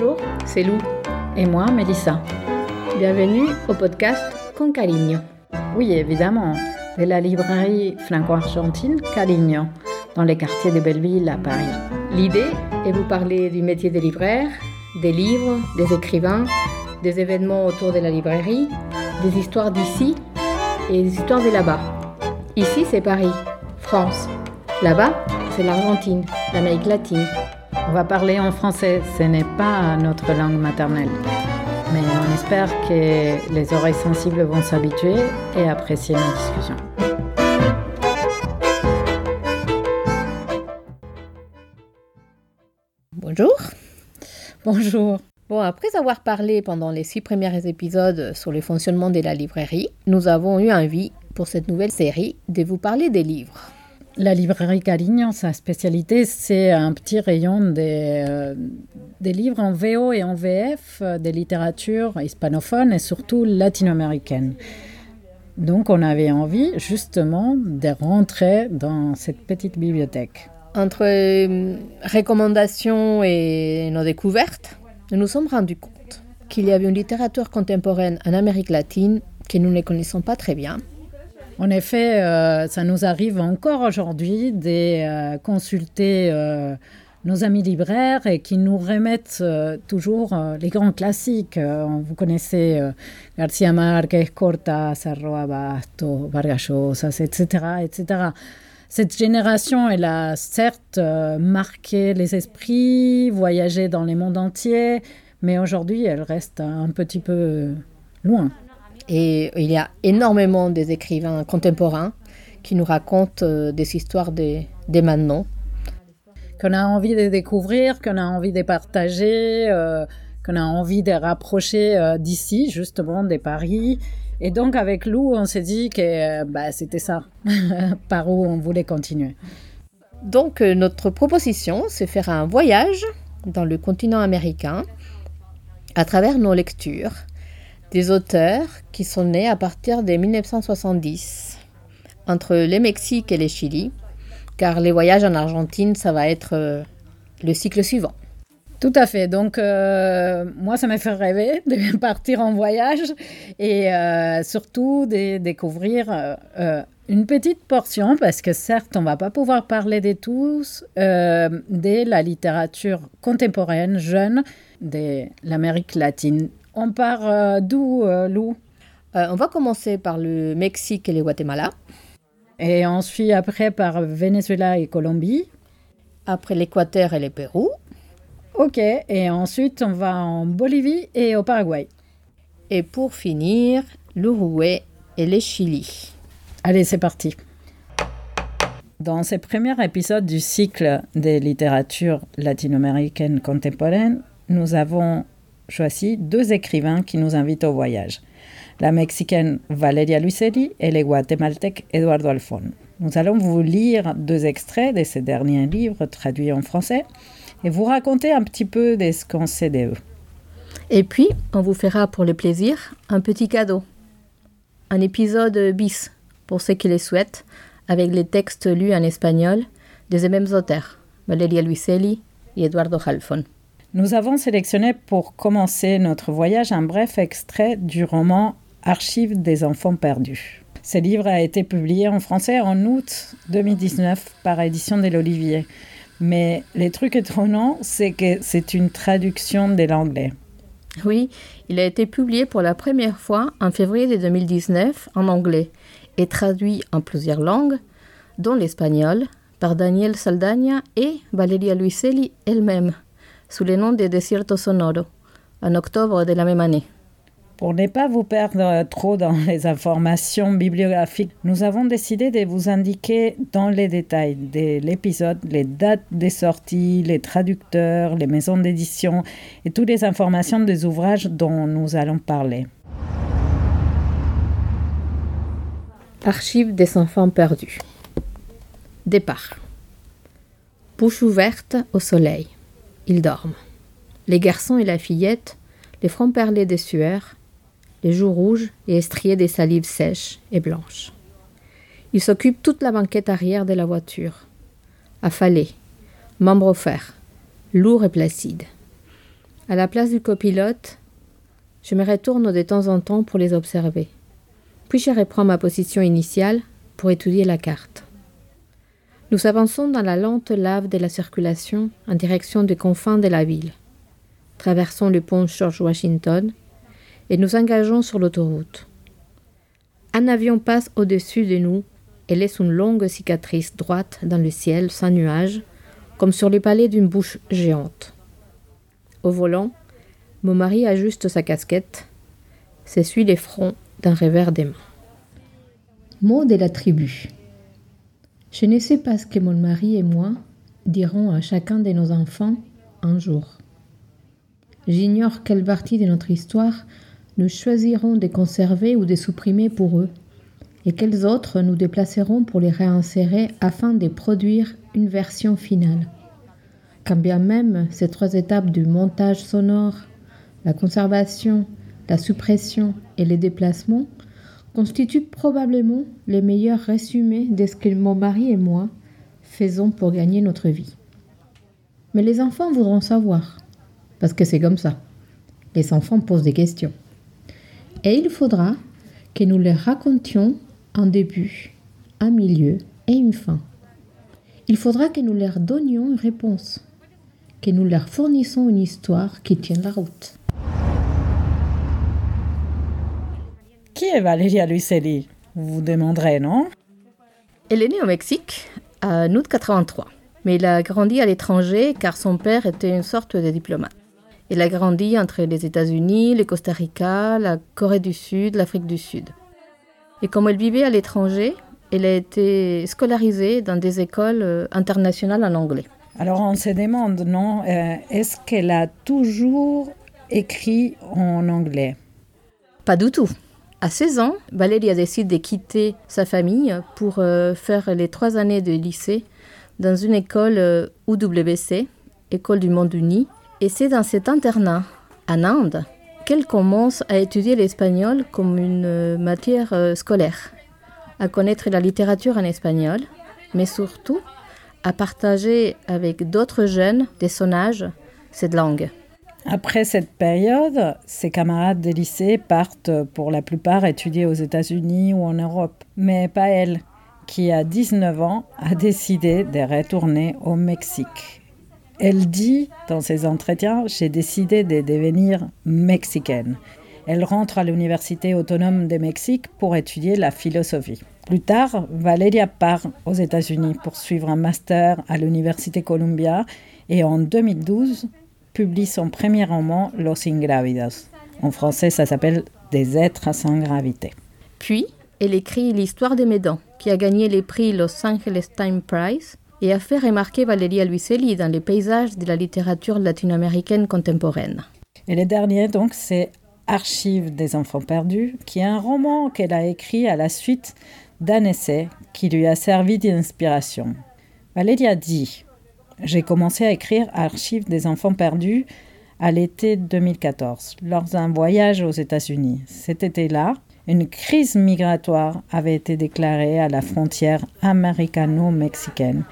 Bonjour, c'est Lou. Et moi, Mélissa. Bienvenue au podcast Con Carigno. Oui, évidemment, de la librairie franco-argentine Carigno, dans les quartiers de Belleville à Paris. L'idée est vous parler du métier de libraire, des livres, des écrivains, des événements autour de la librairie, des histoires d'ici et des histoires de là-bas. Ici, c'est Paris, France. Là-bas, c'est l'Argentine, l'Amérique latine. On va parler en français, ce n'est pas notre langue maternelle. Mais on espère que les oreilles sensibles vont s'habituer et apprécier nos discussions. Bonjour. Bonjour. Bon, après avoir parlé pendant les six premiers épisodes sur le fonctionnement de la librairie, nous avons eu envie, pour cette nouvelle série, de vous parler des livres. La librairie Carignan, sa spécialité, c'est un petit rayon des, euh, livres en VO et en VF, euh, des littératures hispanophones et surtout latino-américaines. Donc on avait envie justement de rentrer dans cette petite bibliothèque. Entre euh, recommandations et nos découvertes, nous nous sommes rendus compte qu'il y avait une littérature contemporaine en Amérique latine que nous ne connaissons pas très bien en effet, euh, ça nous arrive encore aujourd'hui de euh, consulter euh, nos amis libraires et qui nous remettent toujours les grands classiques. vous connaissez Garcia Marquez, Cortázar, Abasto, Vargas etc., etc. Cette génération, elle a certes marqué les esprits, voyagé dans les mondes entiers, mais aujourd'hui, elle reste un petit peu loin. Et il y a énormément des écrivains contemporains qui nous racontent euh, des histoires des, maintenant. Qu'on a envie de découvrir, qu'on a envie de partager, euh, qu'on a envie de rapprocher euh, d'ici, justement, des Paris. Et donc, avec Lou, on s'est dit que bah, c'était ça, par où on voulait continuer. Donc, notre proposition, c'est faire un voyage dans le continent américain à travers nos lectures des auteurs qui sont nés à partir de 1970, entre le Mexique et le Chili, car les voyages en Argentine, ça va être euh, le cycle suivant. Tout à fait. Donc, euh, moi, ça m'a fait rêver de partir en voyage et euh, surtout de découvrir une petite portion, parce que certes, on va pas pouvoir parler de tous, de la littérature contemporaine jeune de l'Amérique latine on part euh, d'où, euh, Lou euh, On va commencer par le Mexique et le Guatemala. Et ensuite, après, par Venezuela et Colombie. Après l'Équateur et le Pérou. Ok, et ensuite, on va en Bolivie et au Paraguay. Et pour finir, l'Uruguay et le Chili. Allez, c'est parti. Dans ce premier épisode du cycle des littératures latino-américaines contemporaines, nous avons choisi deux écrivains qui nous invitent au voyage, la mexicaine Valeria Luiselli et le guatémaltèque Eduardo Alfon. Nous allons vous lire deux extraits de ces derniers livres traduits en français et vous raconter un petit peu de ce qu'on sait d'eux. Et puis, on vous fera pour le plaisir un petit cadeau. Un épisode bis, pour ceux qui le souhaitent, avec les textes lus en espagnol des mêmes auteurs, Valeria Luiselli et Eduardo Alfon. Nous avons sélectionné pour commencer notre voyage un bref extrait du roman Archives des enfants perdus. Ce livre a été publié en français en août 2019 par Édition de l'Olivier. Mais le truc étonnant, c'est que c'est une traduction de l'anglais. Oui, il a été publié pour la première fois en février 2019 en anglais et traduit en plusieurs langues, dont l'espagnol, par Daniel Saldaña et Valeria Luiselli elle-même sous le nom de Desierto Sonoro, en octobre de la même année. Pour ne pas vous perdre trop dans les informations bibliographiques, nous avons décidé de vous indiquer dans les détails de l'épisode les dates des sorties, les traducteurs, les maisons d'édition et toutes les informations des ouvrages dont nous allons parler. Archives des enfants perdus. Départ. Bouche ouverte au soleil. Ils dorment. Les garçons et la fillette, les fronts perlés des sueurs, les joues rouges et estriées des salives sèches et blanches. Ils s'occupent toute la banquette arrière de la voiture. Affalés, membres offerts, lourds et placides. À la place du copilote, je me retourne de temps en temps pour les observer. Puis je reprends ma position initiale pour étudier la carte. Nous avançons dans la lente lave de la circulation en direction des confins de la ville. Traversons le pont George Washington et nous engageons sur l'autoroute. Un avion passe au-dessus de nous et laisse une longue cicatrice droite dans le ciel sans nuages, comme sur les palais d'une bouche géante. Au volant, mon mari ajuste sa casquette, s'essuie les fronts d'un revers des mains. Mot de la tribu. Je ne sais pas ce que mon mari et moi dirons à chacun de nos enfants un jour. J'ignore quelle partie de notre histoire nous choisirons de conserver ou de supprimer pour eux, et quelles autres nous déplacerons pour les réinsérer afin de produire une version finale. Quand bien même ces trois étapes du montage sonore, la conservation, la suppression et les déplacements constituent probablement les meilleurs résumés de ce que mon mari et moi faisons pour gagner notre vie. Mais les enfants voudront savoir, parce que c'est comme ça. Les enfants posent des questions. Et il faudra que nous leur racontions un début, un milieu et une fin. Il faudra que nous leur donnions une réponse, que nous leur fournissions une histoire qui tienne la route. Est Luiselli Vous vous demanderez, non? Elle est née au Mexique en août 83, mais elle a grandi à l'étranger car son père était une sorte de diplomate. Elle a grandi entre les États-Unis, le Costa Rica, la Corée du Sud, l'Afrique du Sud. Et comme elle vivait à l'étranger, elle a été scolarisée dans des écoles euh, internationales en anglais. Alors on se demande, non, euh, est-ce qu'elle a toujours écrit en anglais? Pas du tout. À 16 ans, Valérie a décidé de quitter sa famille pour euh, faire les trois années de lycée dans une école euh, UWC, École du Monde Uni. Et c'est dans cet internat, en Inde, qu'elle commence à étudier l'espagnol comme une euh, matière scolaire, à connaître la littérature en espagnol, mais surtout à partager avec d'autres jeunes de son âge cette langue. Après cette période, ses camarades de lycée partent pour la plupart étudier aux États-Unis ou en Europe, mais pas elle, qui à 19 ans a décidé de retourner au Mexique. Elle dit dans ses entretiens J'ai décidé de devenir mexicaine. Elle rentre à l'Université autonome de Mexique pour étudier la philosophie. Plus tard, Valeria part aux États-Unis pour suivre un master à l'Université Columbia et en 2012, publie son premier roman Los Ingrávidos. En français, ça s'appelle Des êtres sans gravité. Puis, elle écrit L'histoire des Médans, qui a gagné les prix Los Angeles Time Prize et a fait remarquer Valeria Luiselli dans les paysages de la littérature latino-américaine contemporaine. Et le dernier, donc, c'est Archives des enfants perdus, qui est un roman qu'elle a écrit à la suite d'un essai qui lui a servi d'inspiration. Valéria dit j'ai commencé à écrire Archives des enfants perdus à l'été 2014, lors d'un voyage aux États-Unis. Cet été-là, une crise migratoire avait été déclarée à la frontière américano-mexicaine.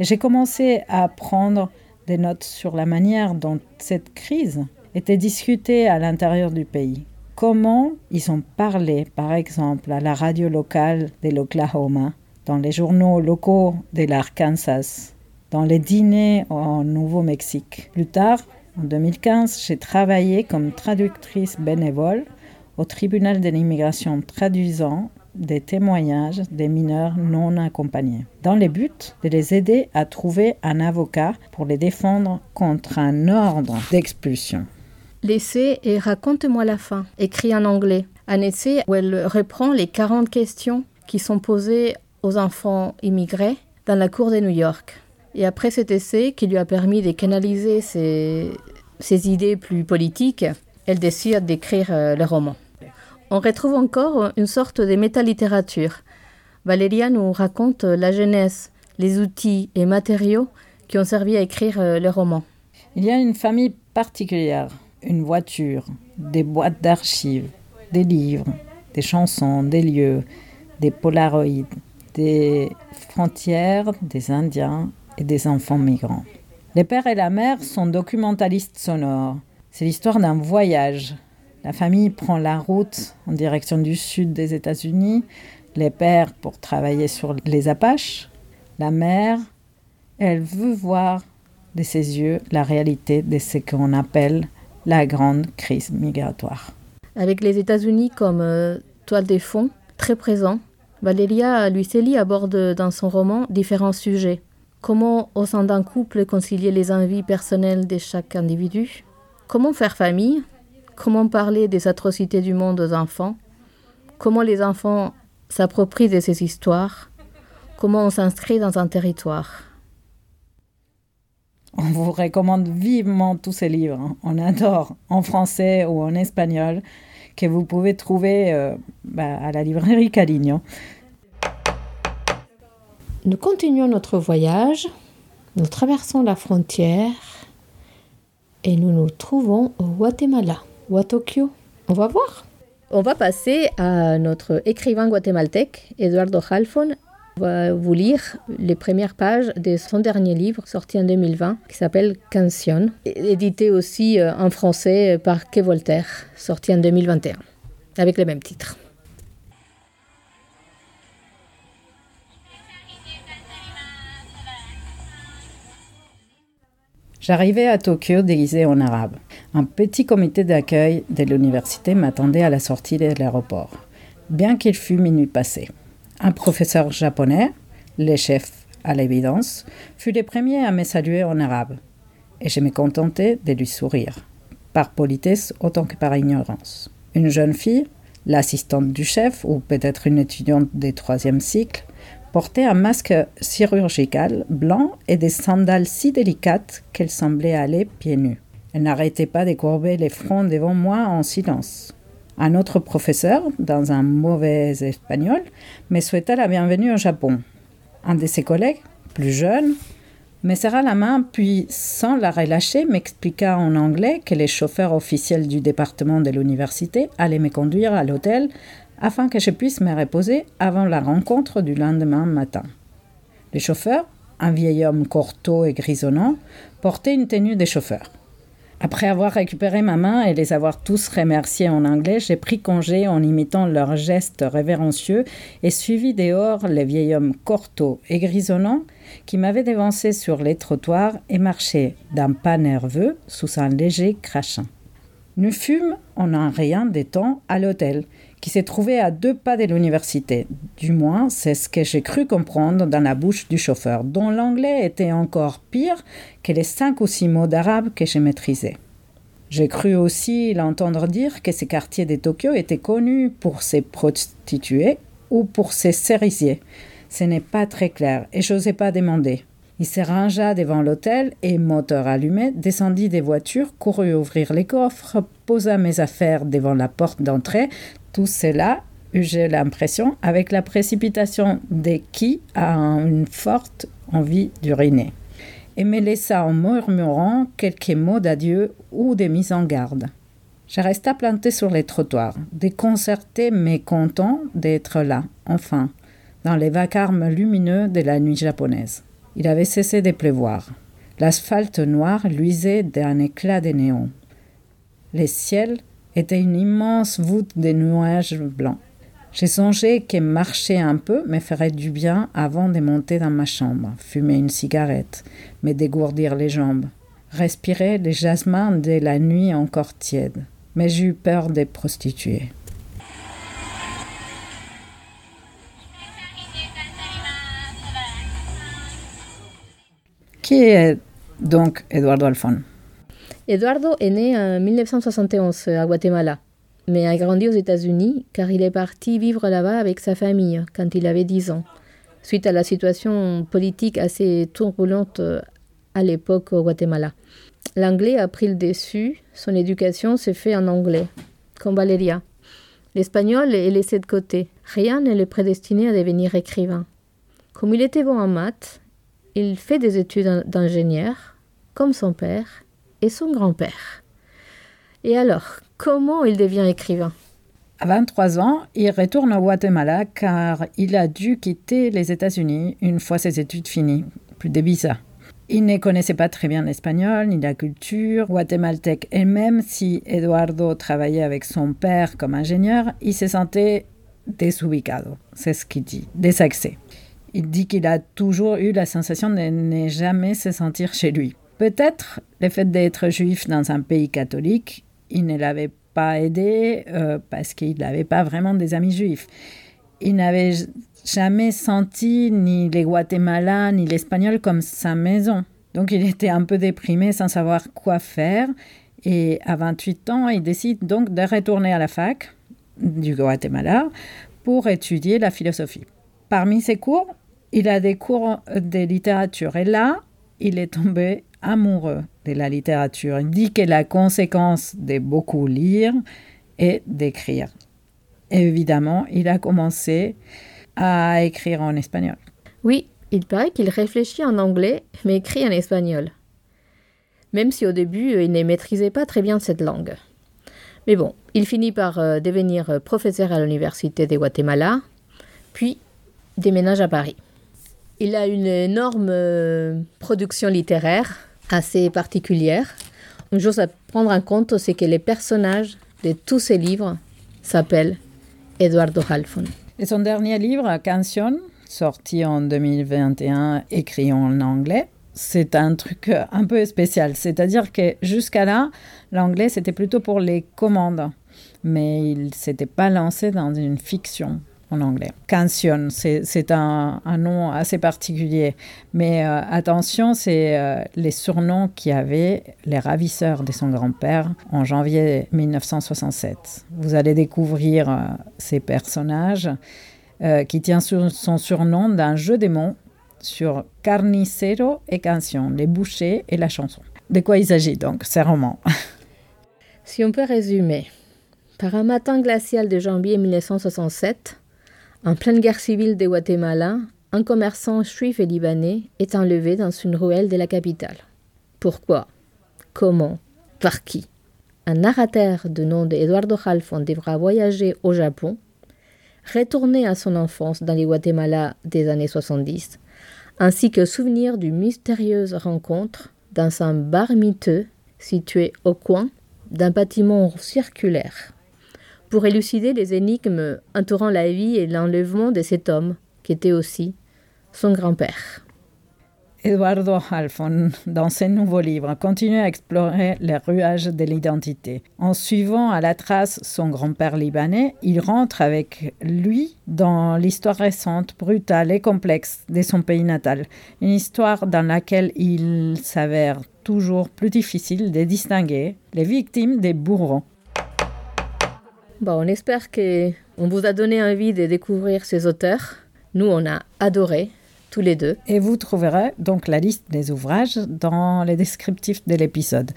J'ai commencé à prendre des notes sur la manière dont cette crise était discutée à l'intérieur du pays. Comment ils ont parlé, par exemple, à la radio locale de l'Oklahoma, dans les journaux locaux de l'Arkansas, dans les dîners au Nouveau-Mexique. Plus tard, en 2015, j'ai travaillé comme traductrice bénévole au tribunal de l'immigration traduisant des témoignages des mineurs non accompagnés, dans le but de les aider à trouver un avocat pour les défendre contre un ordre d'expulsion. L'essai et Raconte-moi la fin, écrit en anglais, un essai où elle reprend les 40 questions qui sont posées aux enfants immigrés dans la cour de New York. Et après cet essai qui lui a permis de canaliser ses, idées plus politiques, elle décide d'écrire euh, le roman. On retrouve encore une sorte de métalittérature. Valéria nous raconte la jeunesse, les outils et matériaux qui ont servi à écrire euh, le roman. Il y a une famille particulière, une voiture, des boîtes d'archives, des livres, des chansons, des lieux, des polaroïdes, des frontières, des Indiens et des enfants migrants. Les pères et la mère sont documentalistes sonores. C'est l'histoire d'un voyage. La famille prend la route en direction du sud des États-Unis, les pères pour travailler sur les Apaches, la mère, elle veut voir de ses yeux la réalité de ce qu'on appelle la grande crise migratoire. Avec les États-Unis comme euh, toile des fonds, très présent, Valéria Luiselli aborde dans son roman différents sujets. Comment, au sein d'un couple, concilier les envies personnelles de chaque individu? Comment faire famille? Comment parler des atrocités du monde aux enfants? Comment les enfants s'approprient de ces histoires? Comment on s'inscrit dans un territoire? On vous recommande vivement tous ces livres. Hein. On adore en français ou en espagnol que vous pouvez trouver euh, bah, à la librairie Caligno. Nous continuons notre voyage, nous traversons la frontière et nous nous trouvons au Guatemala ou à Tokyo. On va voir. On va passer à notre écrivain guatémaltèque, Eduardo Halfon, on va vous lire les premières pages de son dernier livre sorti en 2020 qui s'appelle Canción, édité aussi euh, en français par Quai Voltaire, sorti en 2021 avec le même titre. J'arrivais à Tokyo déguisé en arabe. Un petit comité d'accueil de l'université m'attendait à la sortie de l'aéroport, bien qu'il fût minuit passé. Un professeur japonais, le chef à l'évidence, fut le premier à me saluer en arabe, et je me contentais de lui sourire, par politesse autant que par ignorance. Une jeune fille, l'assistante du chef, ou peut-être une étudiante des troisième cycle, portait un masque chirurgical blanc et des sandales si délicates qu'elle semblait aller pieds nus. Elle n'arrêtait pas de courber les fronts devant moi en silence. Un autre professeur, dans un mauvais espagnol, me souhaita la bienvenue au Japon. Un de ses collègues, plus jeune, me serra la main, puis, sans la relâcher, m'expliqua en anglais que les chauffeurs officiels du département de l'université allaient me conduire à l'hôtel afin que je puisse me reposer avant la rencontre du lendemain matin. Le chauffeur, un vieil homme cortot et grisonnant, portait une tenue de chauffeur. Après avoir récupéré ma main et les avoir tous remerciés en anglais, j'ai pris congé en imitant leurs gestes révérencieux et suivi dehors les vieil homme cortot et grisonnant qui m'avait dévancé sur les trottoirs et marchait d'un pas nerveux sous un léger crachin. Nous fûmes en un rien des temps à l'hôtel, qui s'est trouvé à deux pas de l'université. Du moins, c'est ce que j'ai cru comprendre dans la bouche du chauffeur, dont l'anglais était encore pire que les cinq ou six mots d'arabe que j'ai maîtrisés. J'ai cru aussi l'entendre dire que ces quartiers de Tokyo étaient connus pour ses prostituées ou pour ses cerisiers. Ce n'est pas très clair et j'osais pas demander. Il se rangea devant l'hôtel et, moteur allumé, descendit des voitures, courut ouvrir les coffres, posa mes affaires devant la porte d'entrée, tout cela, j'ai l'impression, avec la précipitation de qui a une forte envie d'uriner, et me laissa en murmurant quelques mots d'adieu ou de mise en garde. Je resta planté sur les trottoirs, déconcerté mais content d'être là, enfin, dans les vacarmes lumineux de la nuit japonaise. Il avait cessé de pleuvoir. L'asphalte noir luisait d'un éclat de néon. Les ciels était une immense voûte de nuages blancs. J'ai songé que marcher un peu me ferait du bien avant de monter dans ma chambre, fumer une cigarette, me dégourdir les jambes, respirer les jasmins de la nuit encore tiède. Mais j'ai eu peur des prostituées. Qui est donc Eduardo Alfon? Eduardo est né en 1971 à Guatemala, mais a grandi aux États-Unis car il est parti vivre là-bas avec sa famille quand il avait 10 ans, suite à la situation politique assez turbulente à l'époque au Guatemala. L'anglais a pris le dessus, son éducation s'est faite en anglais, comme Valeria. L'espagnol est laissé de côté. Rien ne le prédestiné à devenir écrivain. Comme il était bon en maths, il fait des études d'ingénieur, comme son père, et son grand-père. Et alors, comment il devient écrivain? À 23 ans, il retourne au Guatemala car il a dû quitter les États-Unis une fois ses études finies. Plus de visa. Il ne connaissait pas très bien l'espagnol ni la culture guatémaltèque et même si Eduardo travaillait avec son père comme ingénieur, il se sentait desubicado, c'est ce qu'il dit, désaxé. Il dit qu'il a toujours eu la sensation de ne jamais se sentir chez lui. Peut-être le fait d'être juif dans un pays catholique, il ne l'avait pas aidé euh, parce qu'il n'avait pas vraiment des amis juifs. Il n'avait jamais senti ni les Guatémalais ni l'espagnol comme sa maison. Donc il était un peu déprimé sans savoir quoi faire. Et à 28 ans, il décide donc de retourner à la fac du Guatemala pour étudier la philosophie. Parmi ses cours, il a des cours de littérature. Et là, il est tombé amoureux de la littérature. Il dit que la conséquence de beaucoup lire est d'écrire. Évidemment, il a commencé à écrire en espagnol. Oui, il paraît qu'il réfléchit en anglais, mais écrit en espagnol. Même si au début, il ne maîtrisait pas très bien cette langue. Mais bon, il finit par euh, devenir professeur à l'Université de Guatemala, puis déménage à Paris. Il a une énorme euh, production littéraire, assez particulière. Une chose à prendre en compte, c'est que les personnages de tous ses livres s'appellent Eduardo Halfon. Et son dernier livre, Canción, sorti en 2021, écrit en anglais, c'est un truc un peu spécial. C'est-à-dire que jusqu'à là, l'anglais, c'était plutôt pour les commandes. Mais il s'était pas lancé dans une fiction en anglais. Canción, c'est un, nom assez particulier. Mais euh, attention, c'est euh, les surnoms qui avaient les ravisseurs de son grand-père en janvier 1967. Vous allez découvrir euh, ces personnages qui tient son surnom d'un jeu des mots sur Carnicero et Canción, les bouchers et la chanson. De quoi il s'agit donc, c'est roman? Si on peut résumer, par un matin glacial de janvier 1967, en pleine guerre civile de Guatemala, un commerçant juif et libanais est enlevé dans une ruelle de la capitale. Pourquoi? Comment? Par qui? Un narrateur de nom d'Eduardo Halfon devra voyager au Japon, retourner à son enfance dans les Guatemala des années 70, ainsi que souvenir d'une mystérieuse rencontre dans un bar miteux situé au coin d'un bâtiment circulaire pour élucider les énigmes entourant la vie et l'enlèvement de cet homme, qui était aussi son grand-père. Eduardo Halfon, dans ses nouveaux livres, continue à explorer les ruages de l'identité. En suivant à la trace son grand-père libanais, il rentre avec lui dans l'histoire récente, brutale et complexe de son pays natal. Une histoire dans laquelle il s'avère toujours plus difficile de distinguer les victimes des bourreaux on espère que on vous a donné envie de découvrir ces auteurs. Nous, on a adoré tous les deux. Et vous trouverez donc la liste des ouvrages dans les descriptifs de l'épisode.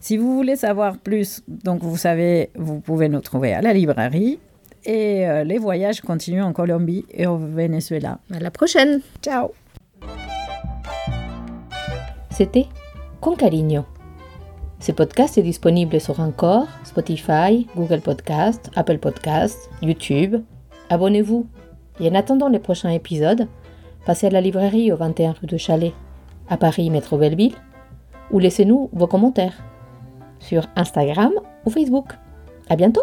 Si vous voulez savoir plus, donc vous savez, vous pouvez nous trouver à la librairie. Et euh, les voyages continuent en Colombie et au Venezuela. À la prochaine. Ciao. C'était Con Cariño ce podcast est disponible sur Encore, Spotify, Google Podcast, Apple Podcast, YouTube. Abonnez-vous. Et en attendant les prochains épisodes, passez à la librairie au 21 rue de Chalet, à Paris, métro Belleville, ou laissez-nous vos commentaires sur Instagram ou Facebook. À bientôt!